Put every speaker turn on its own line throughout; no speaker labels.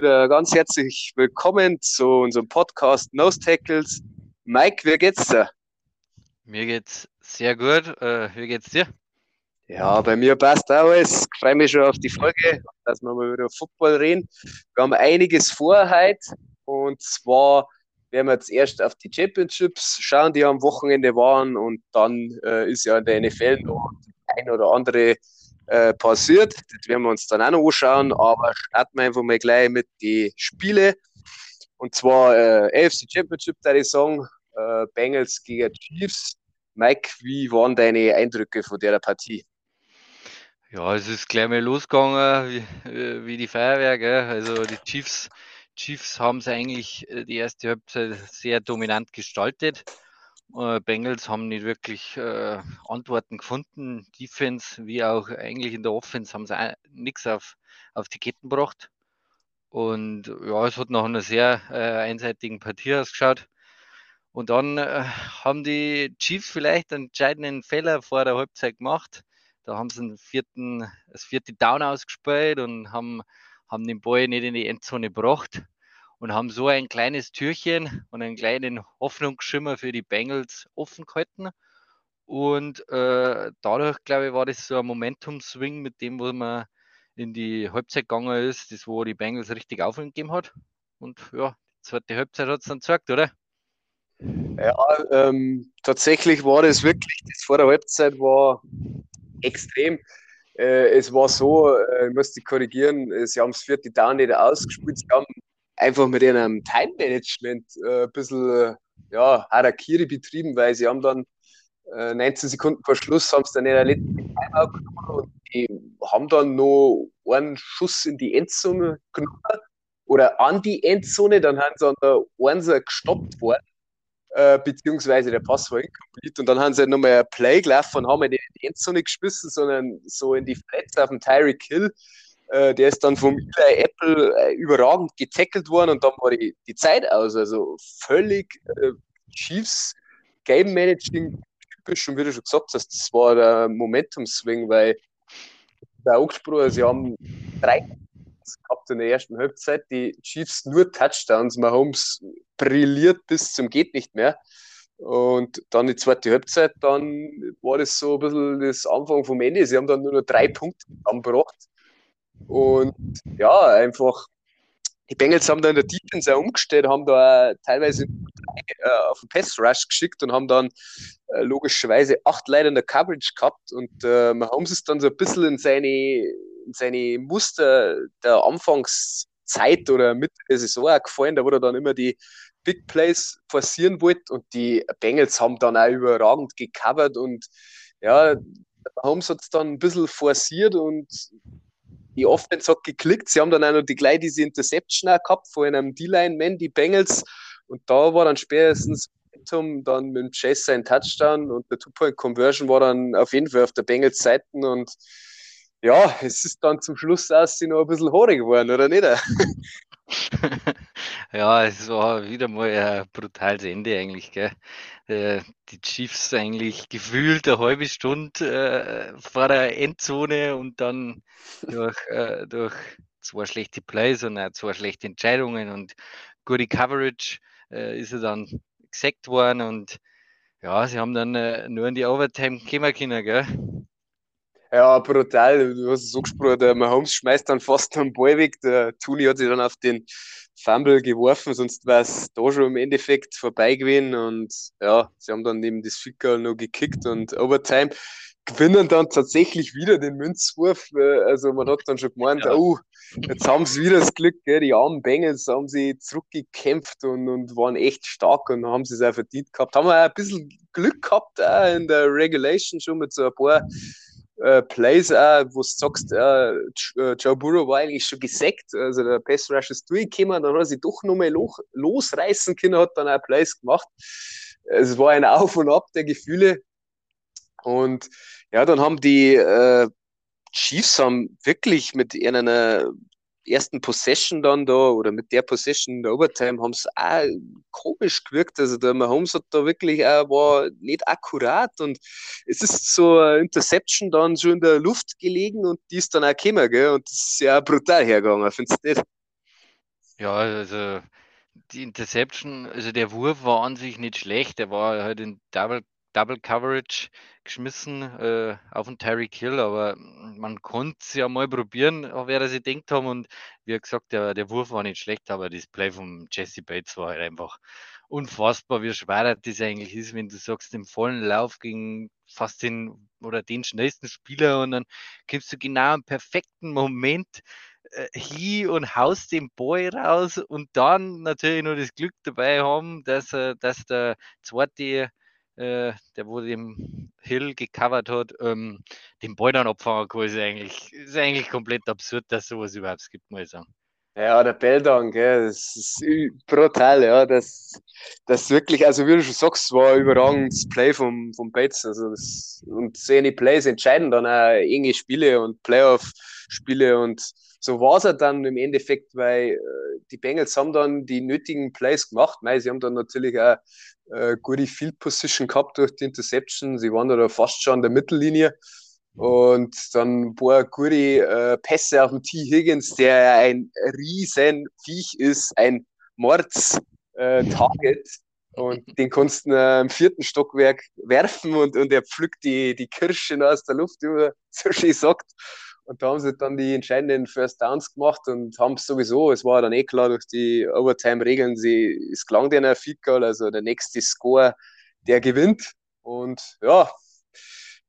wieder ganz herzlich willkommen zu unserem Podcast Nose Tackles. Mike, wie geht's dir?
Mir geht's sehr gut. Äh, wie geht's dir?
Ja, bei mir passt alles. Ich freue mich schon auf die Folge, dass wir mal wieder Football reden. Wir haben einiges vor heute und zwar werden wir jetzt erst auf die Championships schauen, die am Wochenende waren und dann äh, ist ja in der NFL noch ein oder andere äh, passiert. Das werden wir uns dann auch noch anschauen, aber starten wir einfach mal gleich mit den Spielen. Und zwar äh, AFC Championship, da ich sagen, äh, Bengals gegen Chiefs. Mike, wie waren deine Eindrücke von der Partie?
Ja, es ist gleich mal losgegangen wie, äh, wie die Feuerwehr. Gell? Also die Chiefs, Chiefs haben es eigentlich äh, die erste Halbzeit sehr dominant gestaltet. Äh, Bengals haben nicht wirklich äh, Antworten gefunden. Defense wie auch eigentlich in der Offense haben sie nichts auf, auf die Ketten gebracht. Und ja, es hat nach einer sehr äh, einseitigen Partie ausgeschaut. Und dann äh, haben die Chiefs vielleicht einen entscheidenden Fehler vor der Halbzeit gemacht. Da haben sie vierten, das vierte Down ausgespielt und haben, haben den Ball nicht in die Endzone gebracht und haben so ein kleines Türchen und einen kleinen Hoffnungsschimmer für die Bengals offen gehalten. Und äh, dadurch, glaube ich, war das so ein Momentum-Swing mit dem, wo man in die Halbzeit gegangen ist, das wo die Bengals richtig Aufwind gegeben hat. Und ja, die zweite Halbzeit hat es dann gezeigt, oder?
Ja, ähm, tatsächlich war das wirklich, das vor der Halbzeit war extrem. Äh, es war so, äh, ich muss die korrigieren, sie haben das vierte Down nicht ausgespielt, sie haben einfach mit ihrem Time-Management äh, ein bisschen äh, ja, Harakiri betrieben, weil sie haben dann äh, 19 Sekunden vor Schluss haben sie dann in der letzten Timeout genommen und die haben dann noch einen Schuss in die Endzone genommen oder an die Endzone, dann haben sie an der Einser gestoppt worden, äh, beziehungsweise der Pass war incomplete und dann haben sie nochmal ein Play gelaufen und haben nicht in die Endzone geschmissen, sondern so in die Flats auf den Tyreek Hill äh, der ist dann vom Eli Apple äh, überragend getackelt worden und dann war die, die Zeit aus. Also völlig äh, Chiefs Game Managing typisch und wie du schon gesagt hast, das war der Momentum-Swing, weil der angesprochen, sie haben drei gehabt in der ersten Halbzeit, die Chiefs nur Touchdowns, Mahomes brilliert bis zum geht nicht mehr. Und dann die zweite Halbzeit, dann war das so ein bisschen das Anfang vom Ende. Sie haben dann nur noch drei Punkte angebracht. Und ja, einfach, die Bengals haben da in der Defense auch umgestellt, haben da teilweise äh, auf den Pass Rush geschickt und haben dann äh, logischerweise acht Leute in der Coverage gehabt. Und äh, Mahomes ist dann so ein bisschen in seine, in seine Muster der Anfangszeit oder Mitte der Saison auch gefallen, da er dann immer die Big Plays forcieren wollte und die Bengals haben dann auch überragend gecovert und ja, Mahomes hat es dann ein bisschen forciert und die Offense hat geklickt. Sie haben dann auch noch die gleich diese Interception auch gehabt von einem D-Line-Man, die Bengals. Und da war dann spätestens dann mit dem Chase sein Touchdown und der Two-Point-Conversion war dann auf jeden Fall auf der Bengals Seite und ja, es ist dann zum Schluss aus sie noch ein bisschen haarig geworden, oder nicht?
ja, es war wieder mal ein brutales Ende eigentlich. Gell? Äh, die Chiefs eigentlich gefühlt eine halbe Stunde äh, vor der Endzone und dann durch, äh, durch zwei schlechte Plays und auch zwei schlechte Entscheidungen und gute Coverage äh, ist er dann gesackt worden und ja, sie haben dann äh, nur in die Overtime kommen können, gell?
Ja, brutal. Du hast es so gesprochen, der Mahomes schmeißt dann fast den Ball weg. Der Tuni hat sich dann auf den Fumble geworfen, sonst wäre es da schon im Endeffekt vorbei gewesen. Und ja, sie haben dann neben das Ficker noch gekickt und Overtime gewinnen dann tatsächlich wieder den Münzwurf. Äh, also man hat dann schon gemeint, ja. oh, jetzt haben sie wieder das Glück, gell? die armen Bengals haben sie zurückgekämpft und, und waren echt stark und haben sie es auch verdient gehabt. Haben wir auch ein bisschen Glück gehabt auch in der Regulation schon mit so ein paar äh, Plays, äh, wo du sagst, äh, äh, Joe Burrow war eigentlich schon gesackt, also der Pass Rush ist durchgekommen, dann hat er sich doch nochmal lo losreißen können, hat dann auch Plays gemacht. Es war ein Auf und Ab der Gefühle. Und ja, dann haben die äh, Chiefs haben wirklich mit einer ersten Possession dann da oder mit der Possession in der Overtime haben es auch komisch gewirkt. Also der Mahomes hat da wirklich auch, war nicht akkurat und es ist so eine Interception dann schon in der Luft gelegen und die ist dann auch gekommen, gell? Und das ist ja brutal hergegangen, findest du nicht?
Ja, also die Interception, also der Wurf war an sich nicht schlecht. Der war halt in Double, Double Coverage geschmissen äh, auf den Tyreek Hill, aber man konnte es ja mal probieren, wer das denkt haben. Und wie gesagt, der, der Wurf war nicht schlecht, aber das Play von Jesse Bates war halt einfach unfassbar, wie schwer das eigentlich ist, wenn du sagst, im vollen Lauf gegen fast den oder den schnellsten Spieler und dann kommst du genau im perfekten Moment äh, hin und haust den Ball raus und dann natürlich noch das Glück dabei haben, dass, äh, dass der zweite, äh, der wo den Hill gecovert hat, ähm, kann, ist eigentlich, ist eigentlich komplett absurd, dass sowas überhaupt gibt, muss ich sagen.
Ja, der Belldown, gell, das ist brutal, ja. Das, das wirklich, also wie du schon sagst, war ein überragendes Play vom, vom Bates. Also das, und seine Plays entscheiden dann auch enge Spiele und Playoff-Spiele und so war es dann im Endeffekt, weil äh, die Bengals haben dann die nötigen Plays gemacht. Mei, sie haben dann natürlich auch äh, gute Field Position gehabt durch die Interception. Sie waren da fast schon an der Mittellinie. Und dann ein paar gute äh, Pässe auf den T. Higgins, der ein riesen Viech ist, ein Mords-Target. Äh, und den kannst du äh, im vierten Stockwerk werfen und, und er pflückt die, die Kirschen aus der Luft, wie man so schön sagt. Und da haben sie dann die entscheidenden First Downs gemacht und haben es sowieso, es war dann eh klar durch die Overtime-Regeln, es gelang denen ein Feed Goal, also der nächste Score, der gewinnt. Und ja,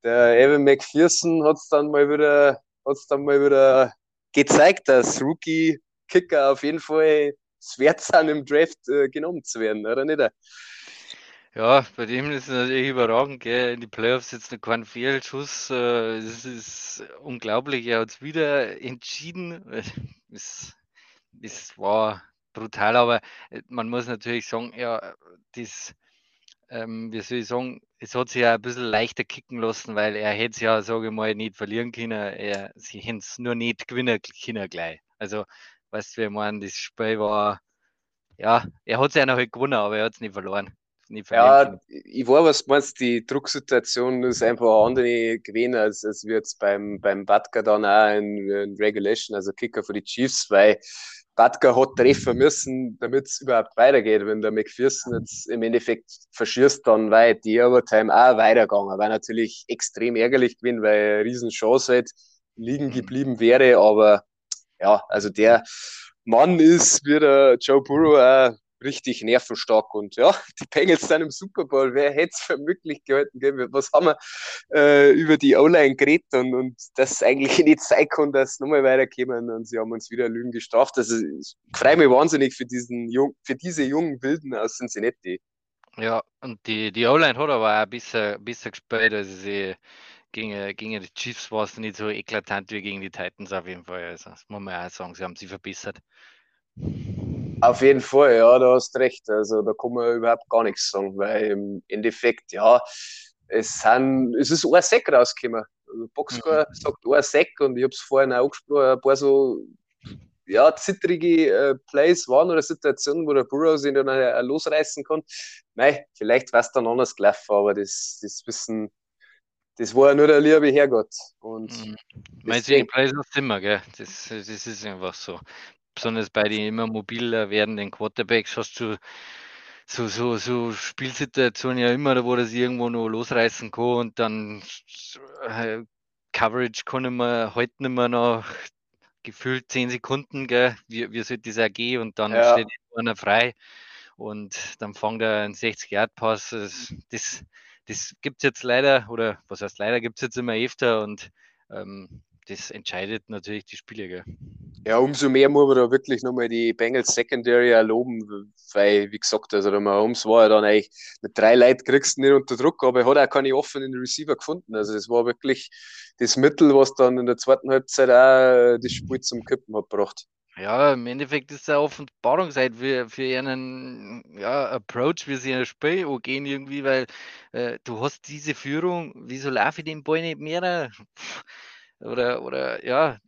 der Evan McPherson hat es dann mal wieder, hat's dann mal wieder gezeigt, dass Rookie-Kicker auf jeden Fall es wert sind, im Draft äh, genommen zu werden, oder nicht?
Ja, bei dem ist es natürlich überragend, gell? In die Playoffs jetzt noch kein Fehlschuss. Äh, es ist unglaublich. Er hat es wieder entschieden. Es, es war brutal, aber äh, man muss natürlich sagen, ja, das, ähm, wie soll ich sagen, es hat sich ja ein bisschen leichter kicken lassen, weil er hätte es ja, sage ich mal, nicht verlieren können. Er, sie hätten es nur nicht gewinnen können gleich. Also, weißt du, ich meine, das Spiel war, ja, er hat es ja noch halt gewonnen, aber er hat es nicht verloren
nie Ja, ich war, was du meinst, die Drucksituation ist einfach eine andere gewesen, als, als wir jetzt beim, beim Batka dann auch in, in Regulation, also Kicker für die Chiefs, weil Batka hat treffen müssen, damit es überhaupt weitergeht. Wenn der McPherson jetzt im Endeffekt verschießt, dann weit die Overtime auch weitergegangen. War natürlich extrem ärgerlich gewesen, weil eine riesen Chance halt liegen mhm. geblieben wäre, aber ja, also der Mann ist wie der Joe Burrow auch richtig nervenstark. Und ja, die Bengals sind im Super Bowl. Wer hätte es für möglich gehalten? Was haben wir äh, über die O-Line geredet und, und das eigentlich nicht sein kann, dass sie nochmal weiterkommen und sie haben uns wieder Lügen gestraft. Also ich freue mich wahnsinnig für, diesen Jung, für diese jungen Wilden aus Cincinnati.
Ja, und die, die O-Line hat aber auch besser, besser gespielt, also sie gegen, gegen die Chiefs war es nicht so eklatant wie gegen die Titans auf jeden Fall. Also das muss man auch sagen, sie haben sie verbessert.
Auf jeden Fall, ja, da hast recht. Also da kann man überhaupt gar nichts sagen, weil im Endeffekt, ja, es, sind, es ist ein Sack rausgekommen. Also Boxscore mhm. sagt ein Sack und ich habe es vorhin auch angesprochen, ein paar so ja, zittrige äh, Plays waren oder Situationen, wo der Burrow sich dann äh, losreißen kann. Nein, vielleicht war es dann anders gelaufen, aber das, das wissen, das war ja nur der liebe Herrgott. Und
mhm. Meinst du, Plays noch immer, gell? Das, das ist einfach so besonders bei den immer mobiler werdenden Quarterbacks hast du so, so, so Spielsituationen ja immer, wo das irgendwo noch losreißen kann und dann äh, Coverage kann ich mir heute nicht mehr nach gefühlt 10 Sekunden, gell, wie, wie sollte das auch gehen und dann ja. steht einer frei und dann fängt er einen 60-Yard-Pass. Das, das, das gibt es jetzt leider, oder was heißt leider, gibt es jetzt immer öfter und ähm, das entscheidet natürlich die Spiele. Gell.
Ja, umso mehr muss man da wirklich nochmal die Bengals Secondary erloben, weil, wie gesagt, also der Mahomes war ja dann eigentlich mit drei Leuten kriegst du nicht unter Druck, aber er hat auch keine offenen Receiver gefunden. Also es war wirklich das Mittel, was dann in der zweiten Halbzeit auch das Spiel zum Kippen hat gebracht.
Ja, im Endeffekt ist es eine Offenbarung seit für, für ihren ja, Approach, wie sie ein Spiel gehen irgendwie, weil äh, du hast diese Führung, wieso laufe ich den Ball nicht mehr? Oder, oder ja,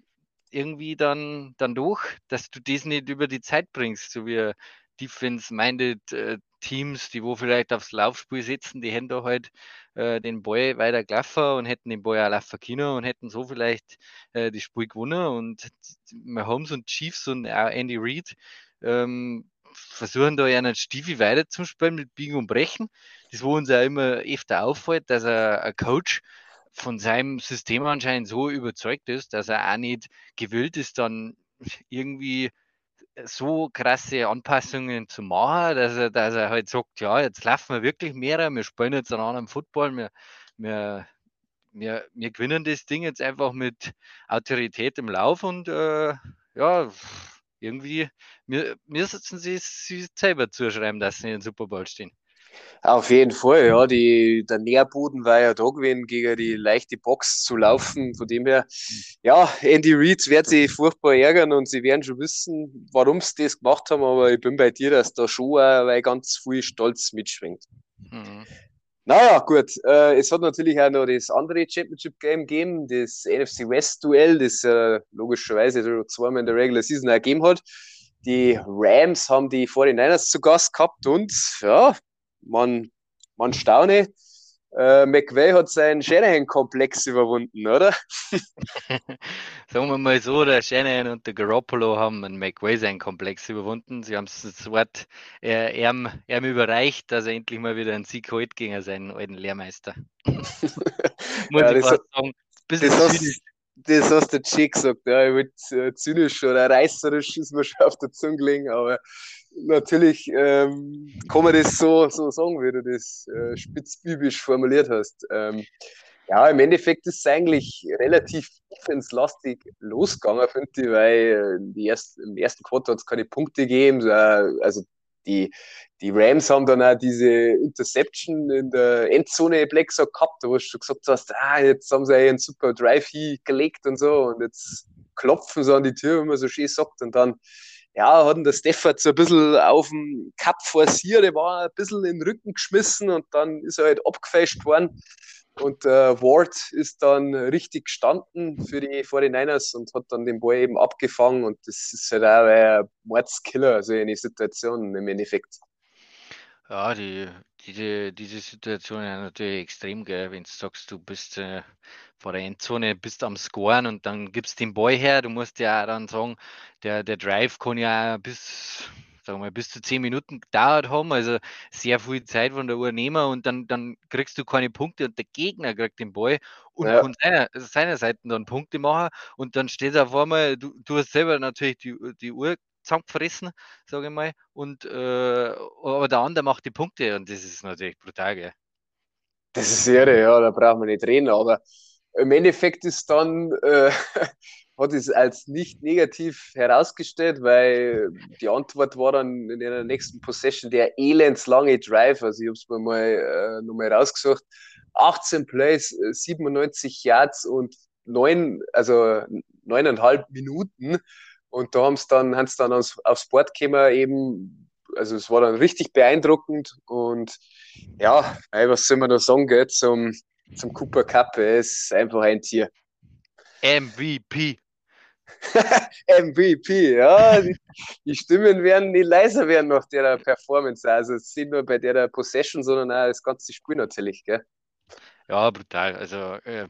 irgendwie dann, dann durch, dass du das nicht über die Zeit bringst, so wie Defense-minded äh, Teams, die wo vielleicht aufs Laufspiel sitzen, die hätten da halt äh, den Ball weiter gelaufen und hätten den Ball auch laufen können und hätten so vielleicht äh, das Spiel gewonnen und Mahomes und Chiefs und auch Andy Reid ähm, versuchen da einen Stiefel spielen mit Biegen und Brechen. Das, wo uns ja immer öfter auffällt, dass er, ein Coach von seinem System anscheinend so überzeugt ist, dass er auch nicht gewillt ist, dann irgendwie so krasse Anpassungen zu machen, dass er, dass er halt sagt, ja, jetzt laufen wir wirklich mehr, wir spielen jetzt einen anderen Football, wir, wir, wir, wir gewinnen das Ding jetzt einfach mit Autorität im Lauf und äh, ja, irgendwie mir, müssen sie es selber zuschreiben, dass sie in den Super Bowl stehen.
Auf jeden Fall, ja. Die, der Nährboden war ja da gewesen, gegen die leichte Box zu laufen. Von dem her, ja, Andy Reid wird sich furchtbar ärgern und sie werden schon wissen, warum sie das gemacht haben, aber ich bin bei dir, dass da schon weil ganz viel Stolz mitschwingt. Mhm. Naja, gut. Äh, es hat natürlich auch noch das andere Championship Game gegeben, das NFC West Duell, das äh, logischerweise zweimal in der Regular Season auch gegeben hat. Die Rams haben die 49ers zu Gast gehabt und ja, man, man staune. Äh, McVay hat seinen Shanahan-Komplex überwunden, oder?
Sagen wir mal so, der Shanahan und der Garoppolo haben einen McVay seinen Komplex überwunden. Sie haben das Wort äh, ihm, ihm überreicht, dass er endlich mal wieder einen Sieg holt gegen seinen alten Lehrmeister.
Muss ja, ich fast sagen. Bisschen das, hast, das hast du Chick gesagt, ja, ich will äh, zynisch oder reißerisch ist mir schon auf der Zunge gelegen, aber natürlich ähm, kann man das so, so sagen, wie du das äh, spitzbübisch formuliert hast. Ähm, ja, im Endeffekt ist es eigentlich relativ offenslastig losgegangen, finde ich, weil äh, die erst, im ersten Quartal hat es keine Punkte gegeben. Also die, die Rams haben dann auch diese Interception in der Endzone Blacksack gehabt, wo du schon gesagt hast, ah, jetzt haben sie einen super Drive gelegt und so und jetzt klopfen sie an die Tür, wie man so schön sagt, und dann ja, hat der Steffert so ein bisschen auf dem Cup forciert, der war ein bisschen in den Rücken geschmissen und dann ist er halt abgefälscht worden. Und äh, Ward ist dann richtig gestanden für die 49ers und hat dann den Ball eben abgefangen. Und das ist halt auch ein Mordskiller, so eine Situation im Endeffekt.
Ja, die, diese, diese Situation ist natürlich extrem geil, wenn du sagst, du bist äh, vor der Endzone, bist am Scoren und dann gibst den Ball her. Du musst ja dann sagen, der, der Drive kann ja bis, sagen wir, bis zu zehn Minuten gedauert haben, also sehr viel Zeit von der Uhr nehmen und dann, dann kriegst du keine Punkte und der Gegner kriegt den Ball und ja. kann seiner, seiner Seite dann Punkte machen und dann steht auf einmal, du, du hast selber natürlich die, die Uhr zusammengefressen, sage ich mal, und äh, aber der andere macht die Punkte und das ist natürlich brutal, gell?
Das ist irre, ja, da brauchen wir nicht reden, aber im Endeffekt ist dann, äh, hat es als nicht negativ herausgestellt, weil die Antwort war dann in der nächsten Possession der elendslange Drive. Also ich habe es mir mal äh, nochmal rausgesucht. 18 Plays, 97 Yards und neun, also neuneinhalb Minuten. Und da haben sie dann, haben sie dann aufs, aufs Board gekommen, eben, also es war dann richtig beeindruckend. Und ja, was soll man da sagen, gell, zum, zum Cooper Cup. Er ist einfach ein Tier.
MVP.
MVP, ja. Die, die, Stimmen werden nicht leiser werden nach der Performance. Also es sind nur bei der Possession, sondern auch das ganze Spiel natürlich, gell?
Ja, brutal. Also, äh,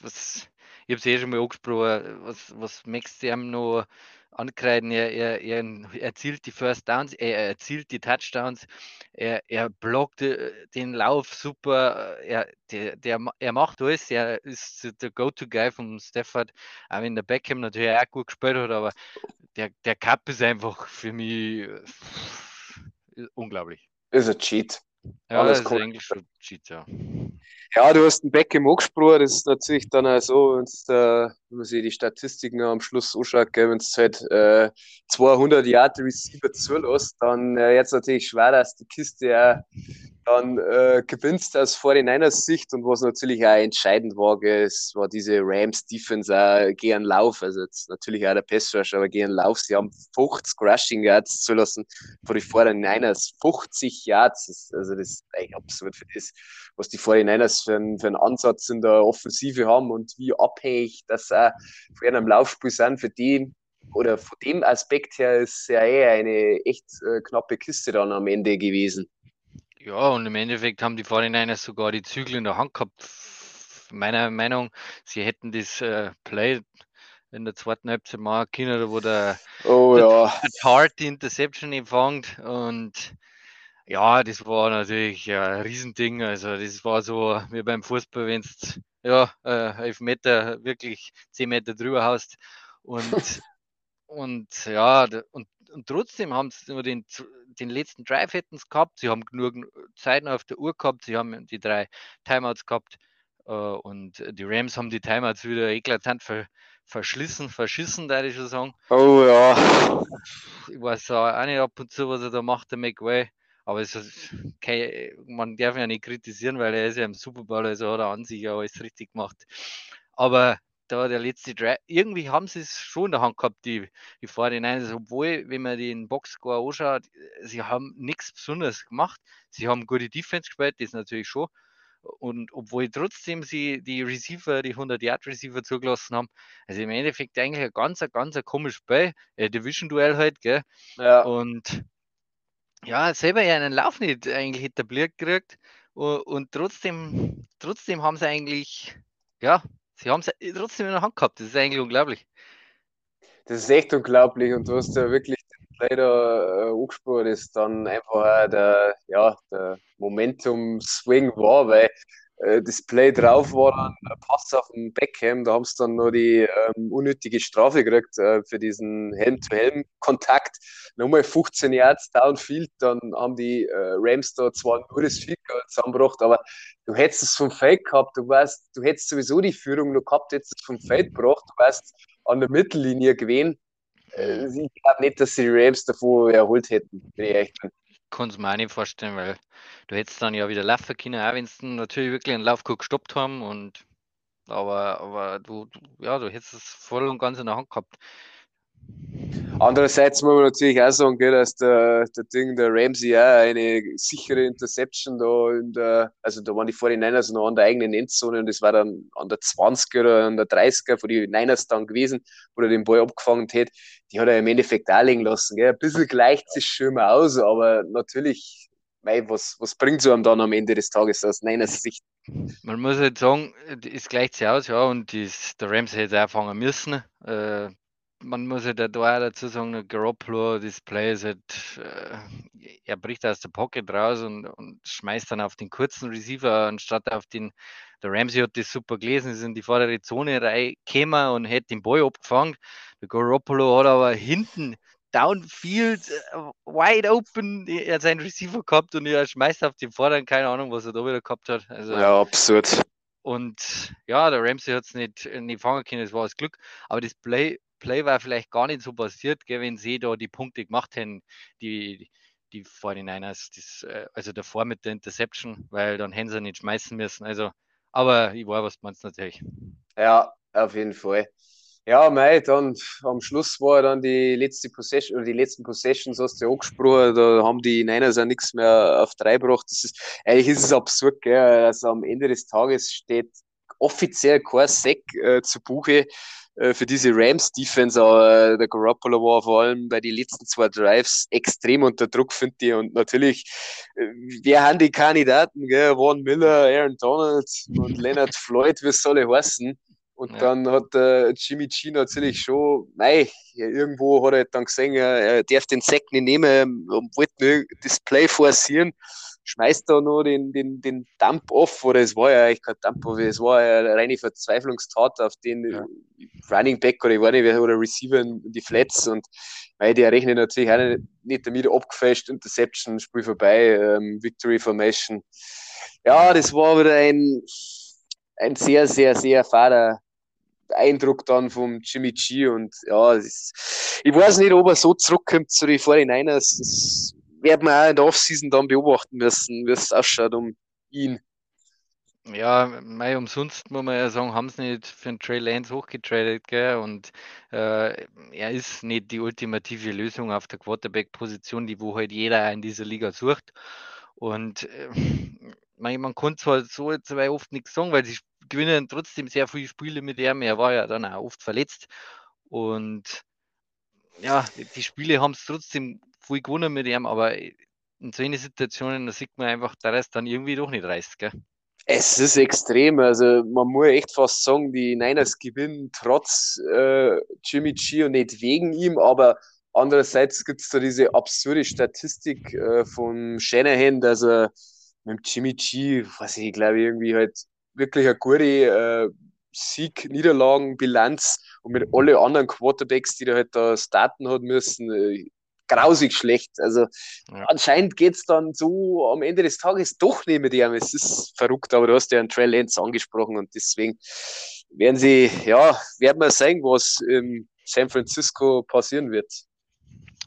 was, ich habe es eh schon mal angesprochen, was, was möchtest du ihm noch ankreiden. Er, er, er erzielt die First Downs, er erzielt die Touchdowns, er, er blockt äh, den Lauf super, er, der, der, er macht alles, er ist der Go-To-Guy vom Stafford, auch wenn der Beckham natürlich auch gut gespielt hat, aber der, der Cup ist einfach für mich äh, unglaublich.
Ist ein Cheat.
Ja, Alles das ist eigentlich schon Cheat, ja.
Ja, du hast einen Beckham angesprochen, das ist natürlich dann auch so, wenn man sich die Statistiken am Schluss anschaut, wenn du halt äh, 200 Yard Receiver zulässt, dann äh, jetzt natürlich schwer, dass die Kiste ja dann äh, gewinnst aus 49ers Sicht und was natürlich auch entscheidend war, es war diese Rams Defense auch gegen Lauf, also jetzt natürlich auch der Pass aber gegen Lauf, sie haben 50 Rushing Yards zulassen von den 49ers, 50 Yards, also das ist eigentlich absurd für das, was die 49ers für, einen, für einen Ansatz in der Offensive haben und wie abhängig das auch von einem Laufspiel sind, für den oder von dem Aspekt her ist ja eher eine echt äh, knappe Kiste dann am Ende gewesen.
Ja, und im Endeffekt haben die 49ers sogar die Zügel in der Hand gehabt. Meiner Meinung, sie hätten das äh, Play in der zweiten Halbzeit machen können, wo der
Oh ja.
Hart die Interception empfangen und ja, das war natürlich ein Riesending. Also das war so wie beim Fußball, wenn du ja, äh, elf Meter, wirklich zehn Meter drüber haust. Und, und ja, und, und trotzdem haben sie nur den, den letzten Drive hätten sie gehabt. Sie haben genug Zeiten auf der Uhr gehabt. Sie haben die drei Timeouts gehabt. Äh, und die Rams haben die Timeouts wieder eklatant ver, verschlissen, verschissen, da ich schon sagen.
Oh ja.
Ich weiß auch nicht ab und zu, was er da macht, der McWay. Aber es ist kein, man darf ihn ja nicht kritisieren, weil er ist ja im Super Bowl, also hat er an sich ja alles richtig gemacht. Aber da der letzte Drive, irgendwie haben sie es schon in der Hand gehabt, die, die 49ers, obwohl, wenn man den Boxscore anschaut, sie haben nichts Besonderes gemacht. Sie haben gute Defense gespielt, das natürlich schon. Und obwohl trotzdem sie die Receiver, die 100-Yard-Receiver zugelassen haben, also im Endeffekt eigentlich ein ganz, ganz ein komisches Spiel, Division-Duell halt, gell? Ja. Und ja, selber ja einen Lauf nicht eigentlich etabliert gekriegt und, trotzdem, trotzdem haben sie eigentlich, ja, sie haben es trotzdem in der Hand gehabt. Das ist eigentlich unglaublich.
Das ist echt unglaublich und du hast ja wirklich leider äh, angesprochen, dass dann einfach der, ja, der Momentum-Swing war, weil äh, das Play drauf war dann ein Pass auf den Beckham, da haben sie dann noch die ähm, unnötige Strafe gekriegt äh, für diesen Helm-to-Helm-Kontakt. Nochmal 15 Yards downfield, dann haben die äh, Rams da zwar nur das Field zusammengebracht, aber du hättest es vom Feld gehabt, du weißt, du hättest sowieso die Führung noch gehabt, hättest es vom Feld gebracht, du weißt, an der Mittellinie gewesen. Äh, ich glaube nicht, dass sie die Rams davor erholt hätten, wenn ich echt bin
kann es mir auch nicht vorstellen, weil du hättest dann ja wieder laufen können, auch wenn sie natürlich wirklich einen Lauf gestoppt haben. Und, aber, aber du, ja, du hättest es voll und ganz in der Hand gehabt.
Andererseits muss man natürlich auch sagen, dass der, der Ding, der Ramsey auch eine sichere Interception da in der, also da waren die 49ers noch an der eigenen Endzone und das war dann an der 20er oder an der 30er von den Niners dann gewesen, wo er den Ball abgefangen hat. Die hat er im Endeffekt auch liegen lassen. Gell? Ein bisschen gleicht sich schon mal aus, aber natürlich, mei, was, was bringt so einem dann am Ende des Tages aus Niners Sicht?
Man muss halt sagen, es gleicht sich aus, ja, und das, der Rams hätte auch fangen müssen. Äh, man muss ja da dazu sagen, Garoppolo, das Play ist halt, äh, er bricht aus der Pocket raus und, und schmeißt dann auf den kurzen Receiver anstatt auf den, der Ramsey hat das super gelesen, ist in die vordere Zone reingekommen und hätte den Ball abgefangen. Der Garoppolo hat aber hinten Downfield, äh, wide open, er hat seinen Receiver gehabt und er schmeißt auf den vorderen, keine Ahnung, was er da wieder gehabt hat.
Also, ja, absurd.
Und ja, der Ramsey hat es nicht, nicht fangen können, das war das Glück. Aber das Play Play war vielleicht gar nicht so passiert, gell, wenn sie da die Punkte gemacht hätten, die, die 49ers, das, äh, also davor mit der Interception, weil dann hätten sie nicht schmeißen müssen. Also, aber ich war was meinst natürlich.
Ja, auf jeden Fall. Ja, mei, dann am Schluss war dann die letzte Possession oder die letzten Possessions, hast du ja angesprochen, da haben die Niners ja nichts mehr auf drei gebracht. Das ist, eigentlich ist es absurd, gell? Also am Ende des Tages steht offiziell kein Sack äh, zu Buche. Äh, für diese Rams-Defense, aber der Garoppolo war vor allem bei den letzten zwei Drives extrem unter Druck, finde ich. Und natürlich, äh, wer haben die Kandidaten? Gell? Vaughn Miller, Aaron Donald und Leonard Floyd, wie es alle heißen. Und ja. dann hat äh, Jimmy G natürlich schon, nein, irgendwo hat er dann gesehen, er darf den Sack nicht nehmen und wollte nur das Play forcieren schmeißt da noch den, den, den Dump off, oder es war ja eigentlich kein Dump off, es war ja eine reine Verzweiflungstat auf den ja. Running Back oder ich weiß nicht, oder Receiver in die Flats und weil der rechnet natürlich auch nicht, nicht damit abgefälscht, Interception, Spiel vorbei, ähm, Victory Formation. Ja, das war wieder ein, ein sehr, sehr, sehr fader Eindruck dann vom Jimmy G und ja, ist, ich weiß nicht, ob er so zurückkommt zu den 49ers. Das werden wir auch in der Offseason dann beobachten müssen, wie es ausschaut um ihn.
Ja, mei, umsonst muss man ja sagen, haben sie nicht für den Trey Lance hochgetradet, gell? Und äh, er ist nicht die ultimative Lösung auf der Quarterback-Position, die wo halt jeder in dieser Liga sucht. Und äh, man, man kann zwar so jetzt oft nichts sagen, weil sie gewinnen trotzdem sehr viele Spiele mit ihm. Er war ja dann auch oft verletzt. Und ja, die Spiele haben es trotzdem viel gewonnen mit ihm, aber in solchen Situationen, da sieht man einfach, dass es dann irgendwie doch nicht reißt, gell?
Es ist extrem. Also man muss echt fast sagen, die Niners gewinnen trotz äh, Jimmy G und nicht wegen ihm, aber Andererseits gibt es da diese absurde Statistik äh, von Shanahan, dass er mit Jimmy G, was ich glaube, irgendwie halt wirklich eine gute äh, Sieg-Niederlagen-Bilanz und mit alle anderen Quarterbacks, die da halt da starten hat müssen, äh, grausig schlecht. Also ja. anscheinend geht es dann so am Ende des Tages doch nicht mit ihm. Es ist verrückt, aber du hast ja einen Trey Lance angesprochen und deswegen werden sie, ja, werden wir sehen, was in San Francisco passieren wird.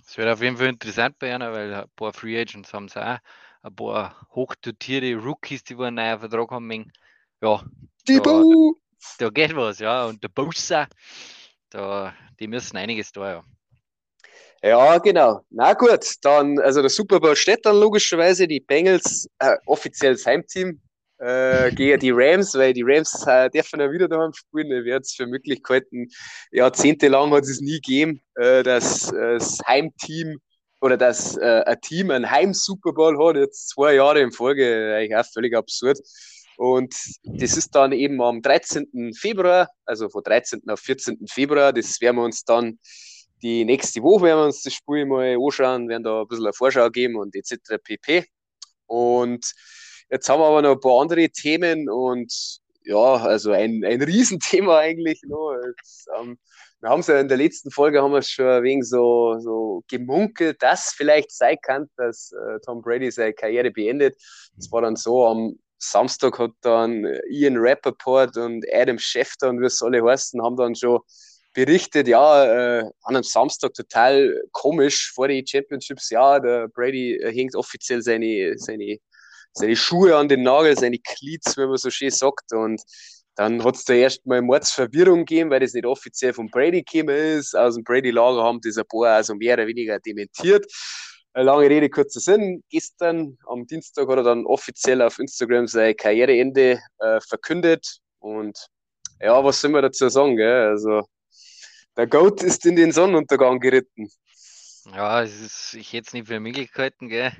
Es wird auf jeden Fall interessant bei einer, weil ein paar Free Agents haben es auch, ein paar hochdotierte Rookies, die einen neuen Vertrag haben. Ja,
die da,
da geht was, ja. Und der Bosa, da, die müssen einiges da, ja.
Ja, genau. Na gut, dann, also der Super Bowl steht dann logischerweise, die Bengals äh, offiziell Heimteam äh, gegen die Rams, weil die Rams äh, dürfen ja wieder daheim spielen. Ich werde es für möglich halten. Jahrzehntelang hat es nie gegeben, äh, dass äh, das Heimteam oder dass äh, ein Team einen Heim-Super Bowl hat, jetzt zwei Jahre in Folge, eigentlich auch völlig absurd. Und das ist dann eben am 13. Februar, also von 13. auf 14. Februar. Das werden wir uns dann die nächste Woche werden wir uns das Spiel mal anschauen, werden da ein bisschen eine Vorschau geben und etc. pp. Und jetzt haben wir aber noch ein paar andere Themen und ja, also ein, ein Riesenthema eigentlich noch. Jetzt, ähm, wir haben es ja in der letzten Folge haben wir schon wenig so, so gemunkelt, dass vielleicht sein kann, dass äh, Tom Brady seine Karriere beendet. Das war dann so, am Samstag hat dann Ian Rappaport und Adam Schefter und wie es alle heißen, haben dann schon berichtet, ja, äh, an einem Samstag total komisch vor den Championships, ja, der Brady hängt offiziell seine, seine, seine Schuhe an den Nagel, seine Cleats, wenn man so schön sagt. Und dann hat es da erstmal Mordsverwirrung gegeben, weil das nicht offiziell von Brady gekommen ist. Aus dem Brady-Lager haben das ein paar also mehr oder weniger dementiert. Lange Rede, kurzer Sinn. Gestern am Dienstag hat er dann offiziell auf Instagram sein Karriereende äh, verkündet. Und ja, was soll man dazu sagen? Gell? Also, der Goat ist in den Sonnenuntergang geritten.
Ja, es ist, ich hätte es nicht für Möglichkeiten, gell?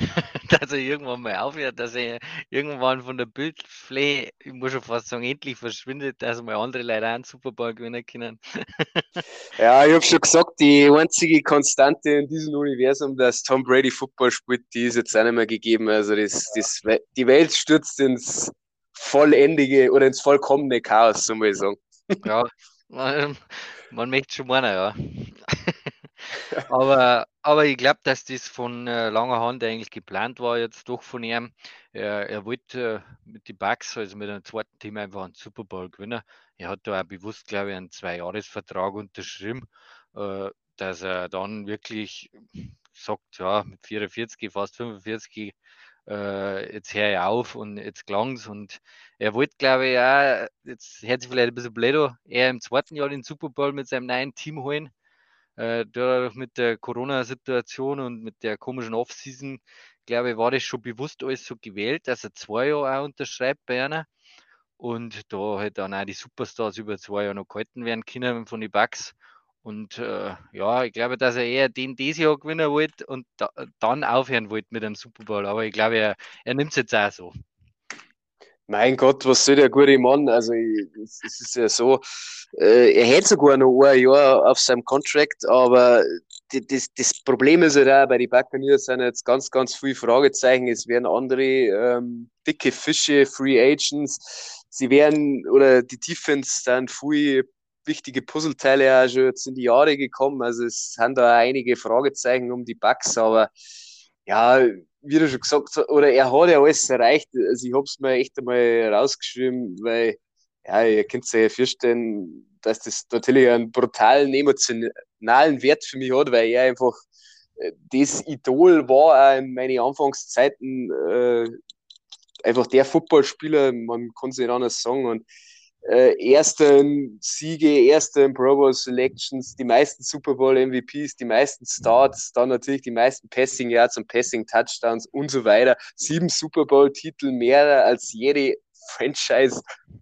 dass er irgendwann mal aufhört, dass er irgendwann von der Bildfläche, ich muss schon fast sagen, endlich verschwindet, dass mal andere Leute einen Super Bowl gewinnen können.
ja, ich habe schon gesagt, die einzige Konstante in diesem Universum, dass Tom Brady Football spielt, die ist jetzt auch nicht mehr gegeben. Also das, das, die Welt stürzt ins vollendige oder ins vollkommene Chaos, so mal ich sagen.
Ja, man, möchte schon meinen, ja. aber, aber ich glaube, dass das von äh, langer Hand eigentlich geplant war, jetzt doch von ihm. Er, er wollte äh, mit den Bucks, also mit einem zweiten Team, einfach einen Super Bowl gewinnen. Er hat da auch bewusst, glaube ich, einen Zwei-Jahres-Vertrag unterschrieben, äh, dass er dann wirklich sagt, ja, mit 44, fast 45, äh, jetzt höre ich auf und jetzt klang's und er wollte, glaube ich, auch, jetzt hört sich vielleicht ein bisschen blöd an, er im zweiten Jahr den Super Bowl mit seinem neuen Team holen. Äh, dadurch mit der Corona-Situation und mit der komischen Offseason, glaube ich, war das schon bewusst alles so gewählt, dass er zwei Jahre auch unterschreibt bei einer. Und da halt dann auch die Superstars über zwei Jahre noch gehalten werden können von den Bucks. Und äh, ja, ich glaube, dass er eher den dieses Jahr gewinnen wollte und da, dann aufhören wollte mit einem Super Bowl. Aber ich glaube, er, er nimmt es jetzt auch so.
Mein Gott, was soll der gute Mann? Also, es ist ja so, äh, er hätte sogar noch ein Jahr auf seinem Contract, aber das, das Problem ist ja da, bei den Buccaneers sind jetzt ganz, ganz viele Fragezeichen. Es werden andere ähm, dicke Fische, Free Agents. Sie werden, oder die Defense dann viel wichtige Puzzleteile auch schon jetzt in die Jahre gekommen. Also es sind da einige Fragezeichen um die Bugs, aber ja, wie du schon gesagt hast, oder er hat ja alles erreicht. Also ich habe es mir echt einmal rausgeschrieben, weil ja, ihr könnt euch ja vorstellen, dass das natürlich einen brutalen emotionalen Wert für mich hat, weil er einfach äh, das Idol war in meinen Anfangszeiten äh, einfach der Footballspieler, man kann es nicht anders sagen. Und äh, ersten Siege, ersten Pro Bowl Selections, die meisten Super Bowl MVPs, die meisten Starts, dann natürlich die meisten Passing Yards und Passing Touchdowns und so weiter. Sieben Super Bowl Titel mehr als jede Franchise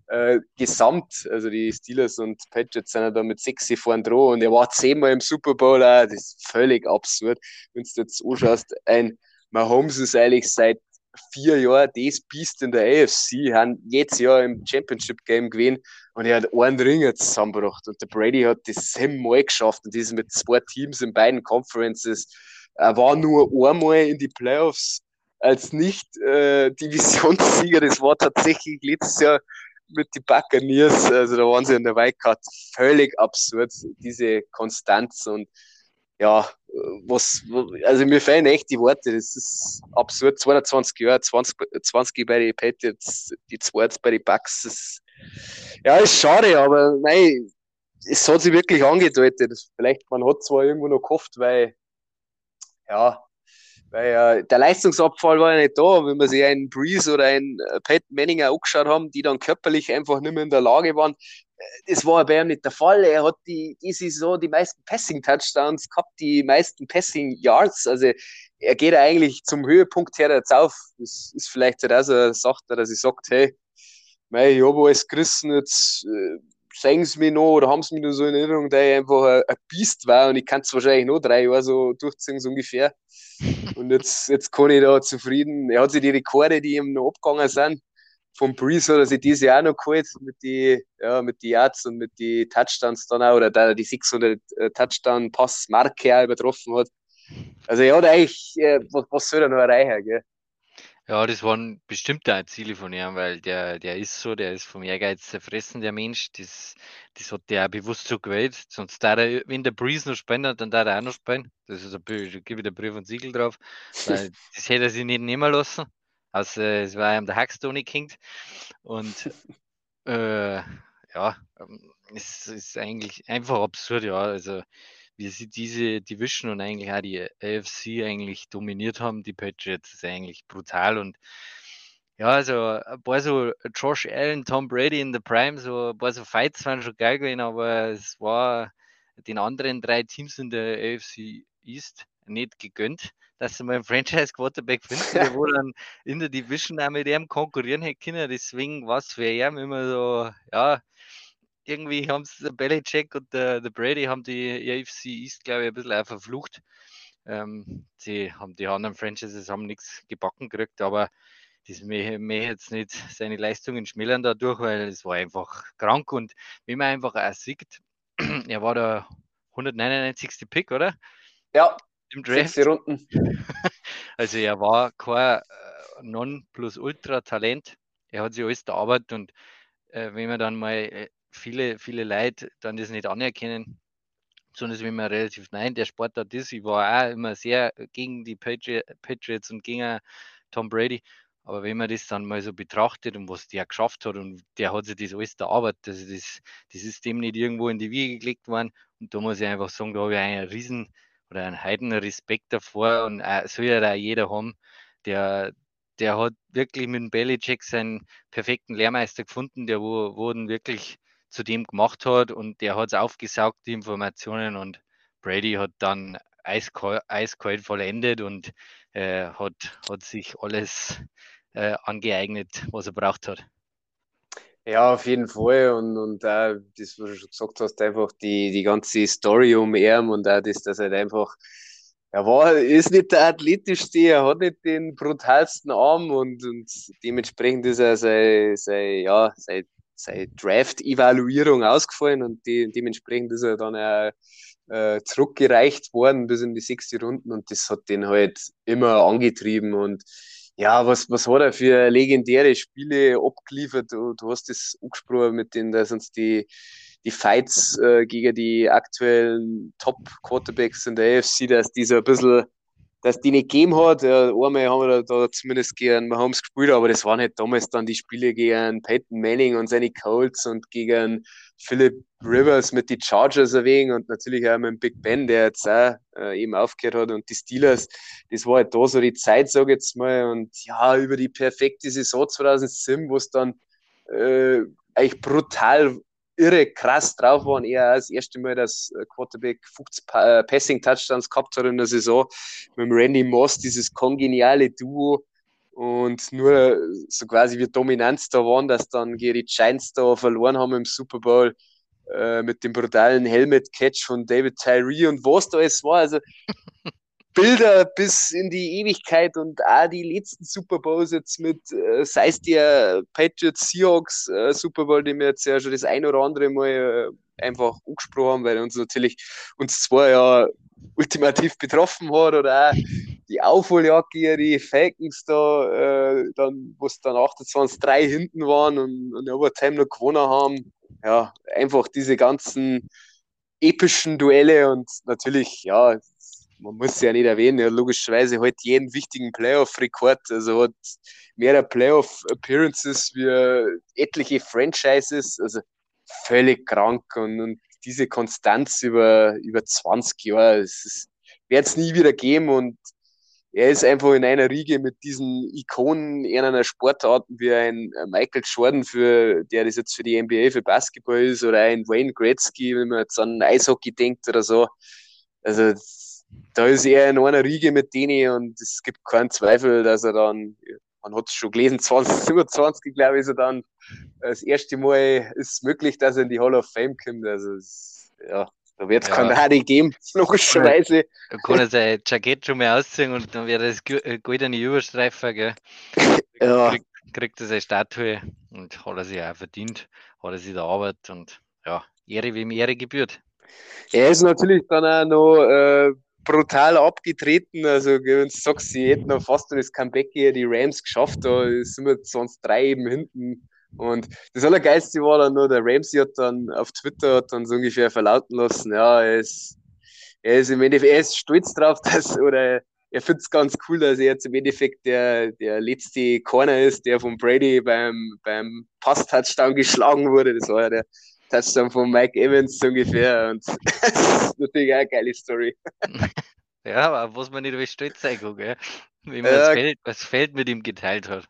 äh, gesamt. Also die Steelers und Patriots sind ja da mit sechs vorn dran und er war zehnmal im Super Bowl. Auch. Das ist völlig absurd, wenn du jetzt anschaust. Ein Mahomes ist eigentlich seit vier Jahren das Biest in der AFC, haben jetzt Jahr im Championship Game gewesen und er hat einen Ring jetzt zusammengebracht. Und der Brady hat das siebenmal geschafft und das mit zwei Teams in beiden Conferences. Er war nur einmal in die Playoffs als Nicht-Divisionssieger. Äh, das war tatsächlich letztes Jahr mit den Buccaneers. Also da waren sie in der Wildcard völlig absurd, diese Konstanz und ja, was, also mir fehlen echt die Worte, das ist absurd. 22 Jahre, 20, 20 bei den Patriots, die zweite bei den Bucks, das, ja, ist schade, aber nein, es hat sich wirklich angedeutet. Vielleicht, man hat zwar irgendwo noch gehofft, weil, ja, weil äh, der Leistungsabfall war ja nicht da, wenn wir sich einen Breeze oder einen äh, Pat Manninger angeschaut haben, die dann körperlich einfach nicht mehr in der Lage waren. Das war bei ihm nicht der Fall. Er hat die, die Saison die meisten Passing-Touchdowns gehabt, die meisten Passing-Yards. Also er geht eigentlich zum Höhepunkt her jetzt auf. Das ist vielleicht halt auch so eine Sache, dass er sagt, hey, mei, ich habe alles gerissen, jetzt äh, sagen sie mir noch oder haben sie mir noch so in Erinnerung, dass ich einfach ein, ein Biest war und ich kann es wahrscheinlich noch drei Jahre so durchziehen, so ungefähr. Und jetzt, jetzt kann ich da zufrieden. Er hat sich die Rekorde, die ihm noch abgegangen sind, vom Breeze hat er sich dieses Jahr noch geholt mit den ja, mit die Yards und mit den Touchdowns dann auch, oder da die 600 äh, Touchdown-Pass-Marke übertroffen hat. Also hat eigentlich, äh, was, was soll er noch erreichen, gell?
Ja, das waren bestimmt auch Ziele von ihm, weil der, der ist so, der ist vom Ehrgeiz zerfressen, der Mensch. Das, das hat der auch bewusst so gewählt. Sonst da er, wenn der Breeze noch spielen dann da er auch noch spielen. Das ist ein, da gebe ich der Brief und Siegel drauf. Weil das hätte er sich nicht nehmen lassen. Also es war ihm der Hackstone King. Und äh, ja, ähm, es ist eigentlich einfach absurd, ja. Also wie sie diese Division und eigentlich auch die AFC eigentlich dominiert haben, die Patriots, ist eigentlich brutal und ja, also ein paar so Josh Allen, Tom Brady in der Prime, so ein paar so Fights waren schon geil gewesen, aber es war den anderen drei Teams in der AFC East nicht gegönnt, dass sie mal einen Franchise Quarterback finden, der wo dann in der Division auch mit ihm konkurrieren hätte können. Deswegen war es für ihn immer so, ja, irgendwie haben es der Belichick und der, der, Brady haben die AFC East, glaube ich, ein bisschen auch verflucht. Ähm, sie haben die anderen Franchises haben nichts gebacken gekriegt, aber das mir jetzt nicht seine Leistungen schmälern dadurch, weil es war einfach krank und wie man einfach auch sieht, er war der 199. Pick, oder?
Ja, im Draft. Runden.
Also er war kein äh, Non-Plus-Ultra-Talent. Er hat sich alles erarbeitet und äh, wenn man dann mal äh, viele, viele Leute dann das nicht anerkennen, sondern wenn man relativ nein, der Sportart ist. Ich war auch immer sehr gegen die Patriots und gegen Tom Brady. Aber wenn man das dann mal so betrachtet und was der geschafft hat und der hat sich das alles erarbeitet, also das, das ist dem nicht irgendwo in die Wiege gelegt worden. Und da muss ich einfach sagen, da habe ich einen riesen oder einen heiden Respekt davor und äh, soll ja da jeder haben, der, der hat wirklich mit dem Belichick seinen perfekten Lehrmeister gefunden, der wo, wo wirklich zu dem gemacht hat und der hat es aufgesaugt, die Informationen und Brady hat dann eiskalt, eiskalt vollendet und äh, hat, hat sich alles äh, angeeignet, was er braucht hat.
Ja, auf jeden Fall. Und, und auch das, was du schon gesagt hast, einfach die, die ganze Story um ihn und auch das, dass er halt einfach, er war, ist nicht der athletischste, er hat nicht den brutalsten Arm und, und dementsprechend ist er sein, sein, ja, sein seine Draft-Evaluierung ausgefallen und die, dementsprechend ist er dann auch äh, zurückgereicht worden bis in die sechste Runden und das hat den halt immer angetrieben und ja, was, was hat er für legendäre Spiele abgeliefert? Du, du hast das angesprochen mit den, da sind die, die Fights äh, gegen die aktuellen Top-Quarterbacks in der AFC, dass die so ein bisschen dass die nicht gegeben hat. Ja, einmal haben wir da, zumindest gegen Mahomes gespielt, aber das waren halt damals dann die Spiele gegen Peyton Manning und seine Colts und gegen Philip Rivers mit den Chargers erwähnen und natürlich auch mit Big Ben, der jetzt auch äh, eben aufgehört hat und die Steelers. Das war halt da so die Zeit, sage ich jetzt mal. Und ja, über die perfekte Saison 2007, wo es dann äh, eigentlich brutal irre krass drauf waren. Eher das erste Mal, dass Quarterback 50 äh, Passing-Touchdowns gehabt hat in der Saison mit Randy Moss, dieses kongeniale Duo. Und nur so quasi wie Dominanz da waren, dass dann gegen die Giants da verloren haben im Super Bowl äh, mit dem brutalen Helmet-Catch von David Tyree und was da alles war. Also Bilder bis in die Ewigkeit und auch die letzten Super Bowls jetzt mit, äh, sei es der Patriots Seahawks äh, Super Bowl, den wir jetzt ja schon das ein oder andere Mal äh, einfach angesprochen haben, weil uns natürlich uns zwei ja ultimativ betroffen hat oder auch die Aufholjacke, die Falcons da, äh, dann, wo es dann 28-3 hinten waren und, und Overtime noch gewonnen haben. Ja, einfach diese ganzen epischen Duelle und natürlich, ja, man muss ja nicht erwähnen, ja, logischerweise halt jeden wichtigen Playoff-Rekord, also hat mehrere Playoff-Appearances wie etliche Franchises, also völlig krank. Und, und diese Konstanz über, über 20 Jahre, es wird es nie wieder geben. Und er ist einfach in einer Riege mit diesen Ikonen in einer Sportarten wie ein Michael Jordan, für, der das jetzt für die NBA, für Basketball ist, oder ein Wayne Gretzky, wenn man jetzt an Eishockey denkt oder so. Also da ist er in einer Riege mit denen und es gibt keinen Zweifel, dass er dann, man hat es schon gelesen, 2027, glaube ich, ist er dann das erste Mal ist möglich, dass er in die Hall of Fame kommt. Also es, ja, da wird es ja. Kanadi geben, logischerweise.
Da kann er sein Jackett schon mal ausziehen und dann wird das äh, goldene Überstreifer, gell? ja. Kriegt, kriegt er seine Statue und hat er sich auch verdient, hat er sich da Arbeit und ja, Ehre wie ihm Ehre gebührt.
Er ist natürlich dann auch noch äh, brutal abgetreten. Also, sagst, sie hätten noch fast das Comeback hier die Rams geschafft, da sind wir sonst drei eben hinten und das Allergeilste war dann nur, der Ramsey hat dann auf Twitter hat dann so ungefähr verlauten lassen, ja, er ist, er ist im Endeffekt, er ist stolz drauf, dass, oder er findet es ganz cool, dass er jetzt im Endeffekt der, der letzte Corner ist, der von Brady beim, beim Pass-Touchdown geschlagen wurde. Das war ja der Touchdown von Mike Evans ungefähr. Und das ist natürlich auch eine geile Story.
Ja, aber was man nicht über stolz sein gell? Wie man ja, das, Feld, das Feld mit ihm geteilt hat.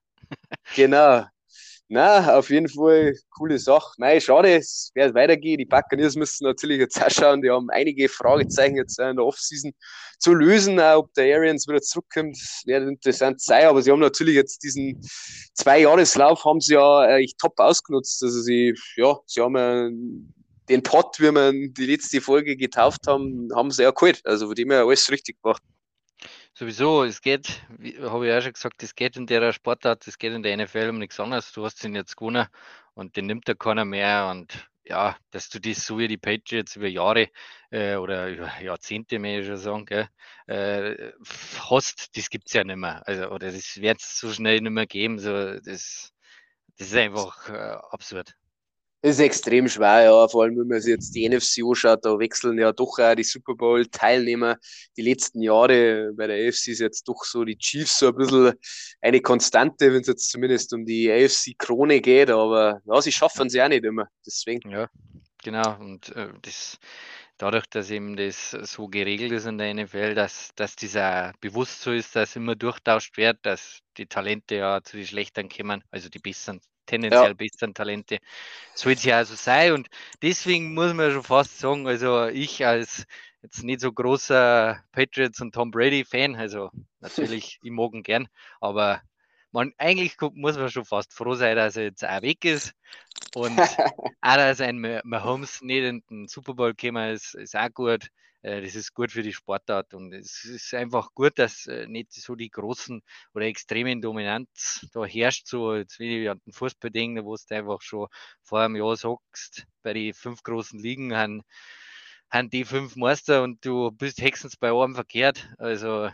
Genau, na, auf jeden Fall coole Sache. Nein, schade, es wird weitergehen. Die Buccaneers müssen natürlich jetzt auch schauen. Die haben einige Fragezeichen jetzt in der Offseason zu lösen. Auch ob der Arians wieder zurückkommt, wird interessant sein. Aber sie haben natürlich jetzt diesen Zwei-Jahres-Lauf haben sie ja echt top ausgenutzt. Also sie, ja, sie haben ja den Pot, wie wir die letzte Folge getauft haben, haben sie ja geholt. Also von dem her alles richtig gemacht.
Sowieso, es geht, habe ich auch schon gesagt, es geht in der Sportart, es geht in der NFL um nichts anderes. Du hast ihn jetzt gewonnen und den nimmt da keiner mehr. Und ja, dass du das so wie die Patriots über Jahre äh, oder über Jahrzehnte, mehr ich schon sagen, gell, äh, hast, das gibt es ja nicht mehr. Also, oder das wird es so schnell nicht mehr geben. So, das, das ist einfach äh, absurd.
Ist extrem schwer, ja. Vor allem, wenn man sich jetzt die NFC anschaut, da wechseln ja doch auch die Super Bowl-Teilnehmer. Die letzten Jahre bei der AFC ist jetzt doch so die Chiefs so ein bisschen eine Konstante, wenn es jetzt zumindest um die AFC-Krone geht. Aber ja, sie schaffen es ja nicht immer. Deswegen.
Ja, genau. Und äh, das, dadurch, dass eben das so geregelt ist in der NFL, dass, dass dieser bewusst so ist, dass immer durchtauscht wird, dass die Talente ja zu den Schlechtern kommen, also die besseren tendenziell ja. besseren Talente. Soll es ja also sein. Und deswegen muss man schon fast sagen, also ich als jetzt nicht so großer Patriots und Tom Brady Fan, also natürlich, ich mag ihn gern, aber man, eigentlich muss man schon fast froh sein, dass er jetzt auch weg ist. Und auch, dass ein Mahomes nicht in den Super Bowl gekommen ist, ist auch gut. Äh, das ist gut für die Sportart und es ist einfach gut, dass äh, nicht so die großen oder extremen Dominanz da herrscht, so jetzt wie an den Fußball denken, wo du einfach schon vor einem Jahr sagst, bei den fünf großen Ligen haben, haben die fünf Meister und du bist höchstens bei einem verkehrt. Also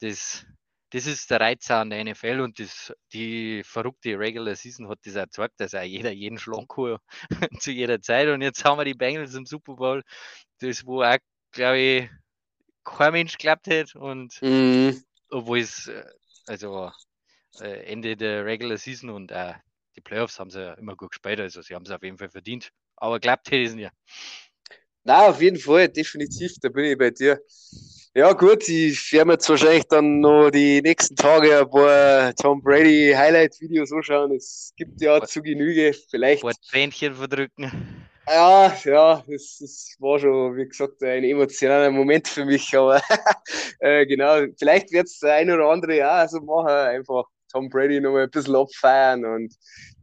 das, das ist der Reiz an der NFL und das, die verrückte Regular Season hat das gezeigt, dass auch jeder jeden schlagen kann zu jeder Zeit. Und jetzt haben wir die Bengals im Super Bowl, das wo auch glaube ich, kein Mensch geklappt hätte. Und mhm. obwohl es, äh, also äh, Ende der Regular Season und äh, die Playoffs haben sie ja immer gut gespielt, also sie haben es auf jeden Fall verdient. Aber klappt hätte es nicht.
Na, auf jeden Fall, definitiv, da bin ich bei dir. Ja, gut, ich werde mir jetzt wahrscheinlich dann noch die nächsten Tage ein paar Tom Brady Highlight-Videos anschauen. Es gibt ja zu Genüge. Vielleicht. Ein
paar Tränchen verdrücken.
Ja, ja, das, das war schon, wie gesagt, ein emotionaler Moment für mich, aber äh, genau, vielleicht wird es der ein oder andere ja so machen, einfach Tom Brady noch mal ein bisschen abfeiern und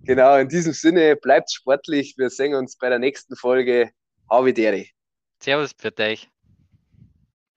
genau, in diesem Sinne, bleibt sportlich, wir sehen uns bei der nächsten Folge. Havidere.
Servus für euch.